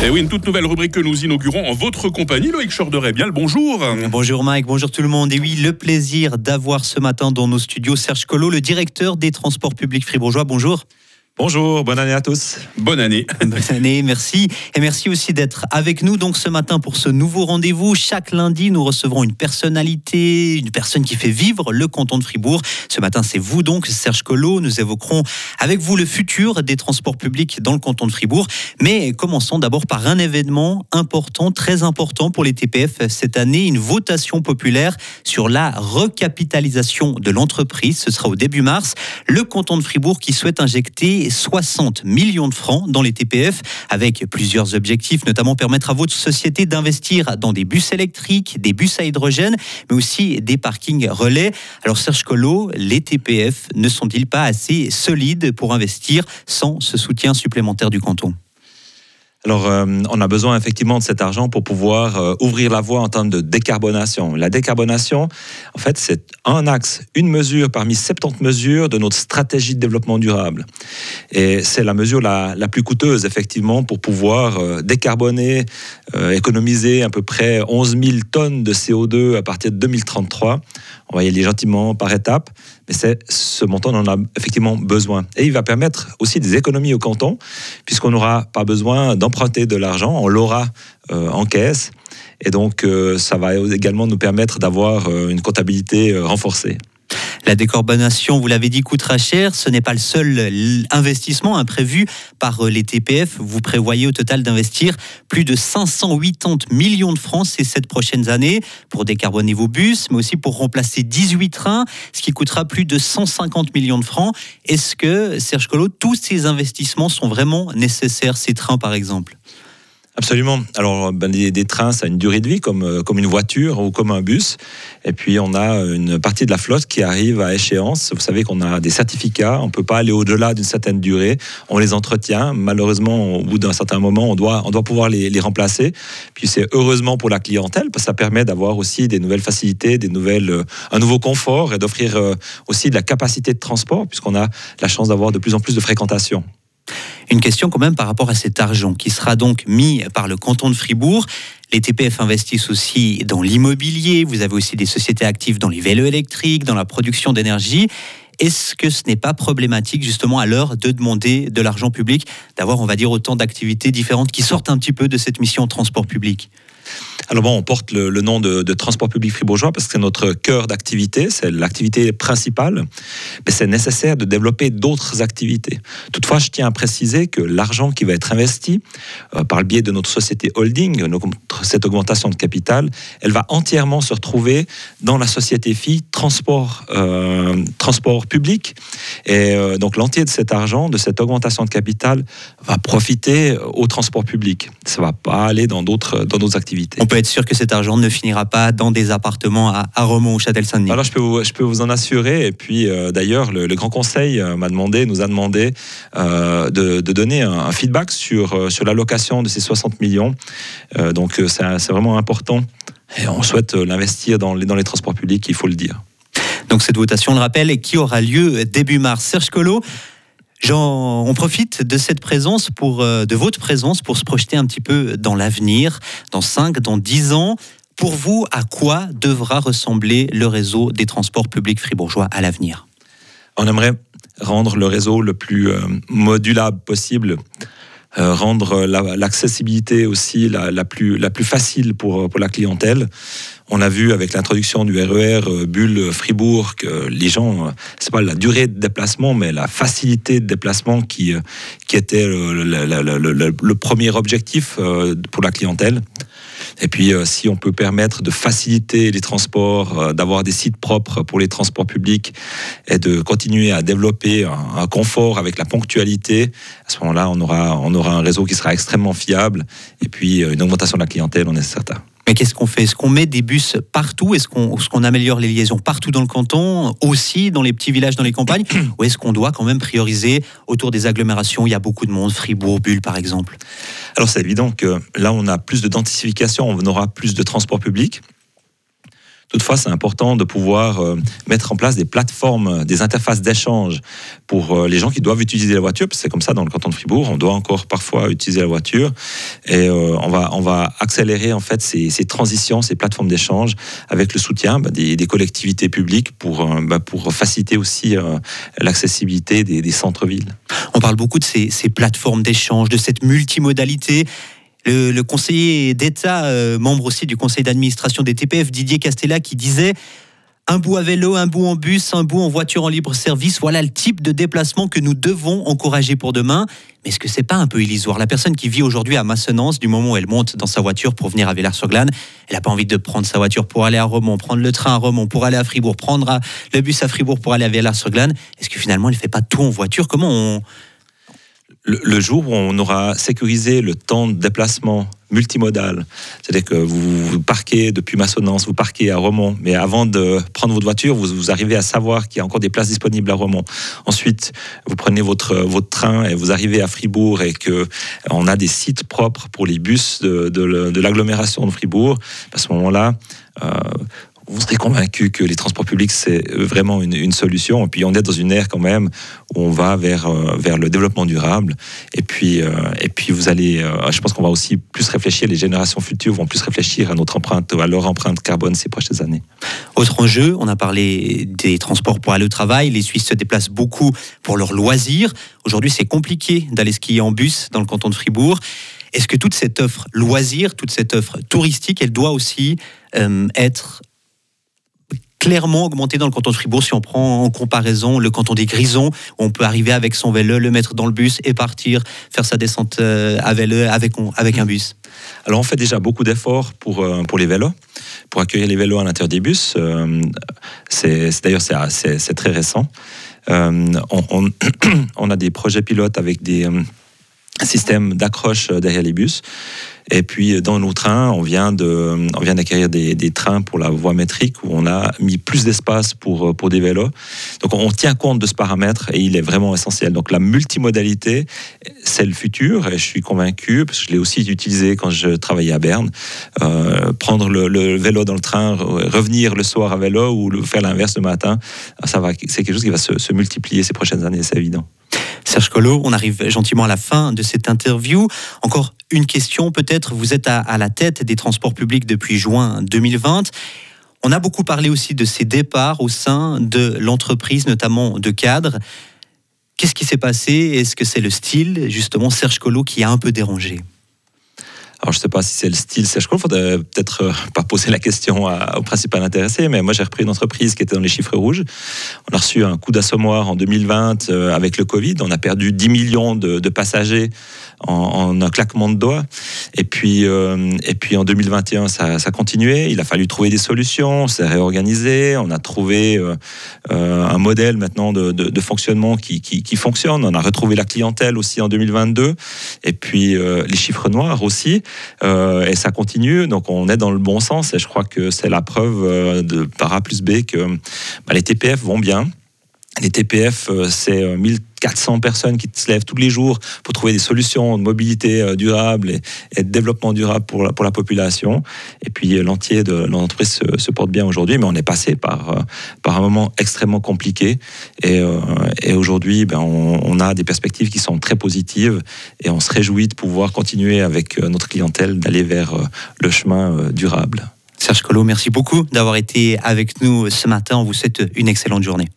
Et oui, une toute nouvelle rubrique que nous inaugurons en votre compagnie, Loïc Chorderet. Bien le bonjour. Bonjour Mike, bonjour tout le monde. Et oui, le plaisir d'avoir ce matin dans nos studios Serge Collot, le directeur des transports publics fribourgeois. Bonjour. Bonjour, bonne année à tous. Bonne année. Bonne année, merci. Et merci aussi d'être avec nous donc ce matin pour ce nouveau rendez-vous. Chaque lundi, nous recevrons une personnalité, une personne qui fait vivre le canton de Fribourg. Ce matin, c'est vous donc, Serge Collot. Nous évoquerons avec vous le futur des transports publics dans le canton de Fribourg. Mais commençons d'abord par un événement important, très important pour les TPF cette année, une votation populaire sur la recapitalisation de l'entreprise. Ce sera au début mars. Le canton de Fribourg qui souhaite injecter 60 millions de francs dans les TPF avec plusieurs objectifs, notamment permettre à votre société d'investir dans des bus électriques, des bus à hydrogène, mais aussi des parkings relais. Alors Serge Collot, les TPF ne sont-ils pas assez solides pour investir sans ce soutien supplémentaire du canton? Alors, euh, on a besoin effectivement de cet argent pour pouvoir euh, ouvrir la voie en termes de décarbonation. La décarbonation, en fait, c'est un axe, une mesure parmi 70 mesures de notre stratégie de développement durable. Et c'est la mesure la, plus coûteuse, effectivement, pour pouvoir euh, décarboner, économiser à peu près 11 000 tonnes de CO2 à partir de 2033. On va y aller gentiment par étapes, mais ce montant, on en a effectivement besoin. Et il va permettre aussi des économies au canton, puisqu'on n'aura pas besoin d'emprunter de l'argent, on l'aura euh, en caisse. Et donc, euh, ça va également nous permettre d'avoir euh, une comptabilité renforcée. La décarbonation, vous l'avez dit, coûtera cher. Ce n'est pas le seul investissement imprévu par euh, les TPF. Vous prévoyez au total d'investir plus de 580 millions de francs ces sept prochaines années pour décarboner vos bus, mais aussi pour remplacer 18 trains, ce qui coûtera plus de 150 millions de francs. Est-ce que, Serge Collot, tous ces investissements sont vraiment nécessaires, ces trains par exemple? Absolument. Alors, ben, des, trains, ça a une durée de vie comme, euh, comme une voiture ou comme un bus. Et puis, on a une partie de la flotte qui arrive à échéance. Vous savez qu'on a des certificats. On ne peut pas aller au-delà d'une certaine durée. On les entretient. Malheureusement, au bout d'un certain moment, on doit, on doit pouvoir les, les remplacer. Puis, c'est heureusement pour la clientèle parce que ça permet d'avoir aussi des nouvelles facilités, des nouvelles, euh, un nouveau confort et d'offrir euh, aussi de la capacité de transport puisqu'on a la chance d'avoir de plus en plus de fréquentation. Une question quand même par rapport à cet argent qui sera donc mis par le canton de Fribourg. Les TPF investissent aussi dans l'immobilier, vous avez aussi des sociétés actives dans les vélos électriques, dans la production d'énergie. Est-ce que ce n'est pas problématique justement à l'heure de demander de l'argent public, d'avoir on va dire autant d'activités différentes qui sortent un petit peu de cette mission transport public? Alors bon, on porte le, nom de, transport public fribourgeois parce que c'est notre cœur d'activité, c'est l'activité principale, mais c'est nécessaire de développer d'autres activités. Toutefois, je tiens à préciser que l'argent qui va être investi euh, par le biais de notre société holding, cette augmentation de capital, elle va entièrement se retrouver dans la société fille transport, euh, transport public. Et euh, donc l'entier de cet argent, de cette augmentation de capital, va profiter au transport public. Ça ne va pas aller dans d'autres d'autres activités être sûr que cet argent ne finira pas dans des appartements à, à Romont ou Châtel-Saint-Denis Alors je peux, vous, je peux vous en assurer. Et puis euh, d'ailleurs, le, Grand Conseil euh, m'a demandé, nous a demandé euh, de, donner un, feedback sur, sur l'allocation de ces 60 millions. donc c'est vraiment important. Et on souhaite l'investir dans les, dans les transports publics, il faut le dire. Donc cette votation, le rappelle, qui aura lieu début mars. Serge Collot, Jean, on profite de cette présence, euh, de votre présence, pour se projeter un petit peu dans l'avenir, dans 5, dans 10 ans. Pour vous, à quoi devra ressembler le réseau des transports publics fribourgeois à l'avenir? On aimerait rendre le réseau le plus euh, modulable possible, euh, rendre l'accessibilité aussi la, plus, facile pour, pour la clientèle. On a vu avec l'introduction du RER e Bulle Fribourg que les gens, euh, c'est pas la durée de déplacement, mais la facilité de déplacement qui, euh, qui était le premier objectif pour la clientèle. Et puis, euh, si on peut permettre de faciliter les transports, euh, d'avoir des sites propres pour les transports publics et de continuer à développer un, confort avec la ponctualité, à ce moment-là, on aura, on aura un réseau qui sera extrêmement fiable et puis euh, une augmentation de la clientèle, on est certain. Mais qu'est-ce qu'on fait? Est-ce qu'on met des bus partout? Est-ce qu'on améliore les liaisons partout dans le canton, aussi dans les petits villages, dans les campagnes? Ou est-ce qu'on doit quand même prioriser autour des agglomérations où il y a beaucoup de monde, Fribourg, Bulle par exemple? Alors c'est évident que là on a plus de densification, on aura plus de transport public. Toutefois, c'est important de pouvoir euh, mettre en place des plateformes, des interfaces d'échange pour euh, les gens qui doivent utiliser la voiture, c'est comme ça dans le canton de Fribourg, on doit encore parfois utiliser la voiture, et euh, on, va, on va accélérer en fait ces, transitions, ces plateformes d'échange avec le soutien bah, des, collectivités publiques pour, bah, pour faciliter aussi l'accessibilité des, centres-villes. On parle beaucoup de ces plateformes d'échange, de cette multimodalité. Le, conseiller d'État, euh, membre aussi du conseil d'administration des TPF, Didier Castella, qui disait un bout à vélo, un bout en bus, un bout en voiture en libre service. Voilà le type de déplacement que nous devons encourager pour demain. Mais est-ce que c'est pas un peu illusoire? La personne qui vit aujourd'hui à Massonance, du moment où elle monte dans sa voiture pour venir à Villars-sur-Glane, elle n'a pas envie de prendre sa voiture pour aller à Romont, prendre le train à Romont pour aller à Fribourg, prendre le bus à Fribourg pour aller à Villars-sur-Glane. Est-ce que finalement elle ne fait pas tout en voiture? Comment on, le, jour où on aura sécurisé le temps de déplacement multimodal, c'est-à-dire que vous, parquez depuis Massonance, vous parquez à Romont, mais avant de prendre votre voiture, vous, arrivez à savoir qu'il y a encore des places disponibles à Romont. Ensuite, vous prenez votre, train et vous arrivez à Fribourg et que on a des sites propres pour les bus de, de, l'agglomération de Fribourg. À ce moment-là, euh, vous serez convaincu que les transports publics, c'est vraiment une, solution. Et puis, on est dans une ère quand même où on va vers, euh, vers le développement durable. Et puis, euh, et puis vous allez, euh, je pense qu'on va aussi plus réfléchir, les générations futures vont plus réfléchir à notre empreinte, à leur empreinte carbone ces prochaines années. Autre enjeu, on a parlé des transports pour aller au travail. Les Suisses se déplacent beaucoup pour leurs loisirs. Aujourd'hui, c'est compliqué d'aller skier en bus dans le canton de Fribourg. Est-ce que toute cette offre loisir, toute cette offre touristique, elle doit aussi être clairement augmenté dans le canton de Fribourg. Si on prend en comparaison le canton des Grisons, on peut arriver avec son vélo, le mettre dans le bus et partir faire sa descente euh, à vélo avec, avec un bus. Alors on fait déjà beaucoup d'efforts pour, euh, pour les vélos, pour accueillir les vélos à l'intérieur des bus. Euh, c'est D'ailleurs, c'est très récent. on, on, a des projets pilotes avec des systèmes d'accroche derrière les bus. Et puis dans nos trains, on vient d'acquérir des, trains pour la voie métrique où on a mis plus d'espace pour pour des vélos. Donc on tient compte de ce paramètre et il est vraiment essentiel. Donc la multimodalité, c'est le futur et je suis convaincu parce que je l'ai aussi utilisé quand je travaillais à Berne. Euh, prendre le, vélo dans le train, revenir le soir à vélo ou faire l'inverse le matin, ça va, c'est quelque chose qui va se multiplier ces prochaines années, c'est évident. Serge Collot, on arrive gentiment à la fin de cette interview. Encore une question peut-être, vous êtes à, la tête des transports publics depuis juin 2020. On a beaucoup parlé aussi de ces départs au sein de l'entreprise, notamment de cadres. Qu'est-ce qui s'est passé? Est-ce que c'est le style, justement, Serge Collot, qui a un peu dérangé? Je ne sais pas si c'est le style Collot, il faudrait peut-être euh, pas poser la question au principal intéressé, mais moi j'ai repris une entreprise qui était dans les chiffres rouges. On a reçu un coup d'assommoir en 2020 euh, avec le Covid. On a perdu 10 millions de, passagers en, un claquement de doigts. Et puis, euh, et puis en 2021, ça, ça continuait. Il a fallu trouver des solutions, on s'est réorganisé, on a trouvé un modèle maintenant de, fonctionnement qui, fonctionne. On a retrouvé la clientèle aussi en 2022. Et puis les chiffres noirs aussi. Et ça continue. Donc on est dans le bon sens. Et je crois que c'est la preuve de par A plus B que bah, les TPF vont bien. Les TPF, c'est 1000 400 personnes qui se lèvent tous les jours pour trouver des solutions de mobilité euh, durable et, de développement durable pour la, population. Et puis euh, l'entier de l'entreprise se, porte bien aujourd'hui, mais on est passé par, euh, par un moment extrêmement compliqué. Et, aujourd'hui, ben, on, a des perspectives qui sont très positives et on se réjouit de pouvoir continuer avec notre clientèle d'aller vers le chemin durable. Serge Collot, merci beaucoup d'avoir été avec nous ce matin. On vous souhaite une excellente journée.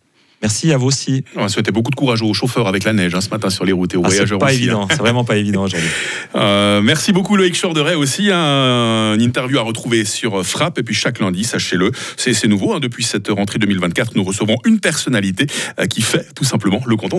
Merci à vous aussi. On va souhaiter beaucoup de courage aux chauffeurs avec la neige hein, ce matin sur les routes et aux ah, voyageurs pas aussi. Évident, hein. C'est vraiment pas évident aujourd'hui. Euh, merci beaucoup Loïc Chorderet aussi. Un, une interview à retrouver sur Frappe. Et puis chaque lundi, sachez-le, c'est nouveau. Hein, depuis cette rentrée 2024, nous recevons une personnalité euh, qui fait tout simplement le canton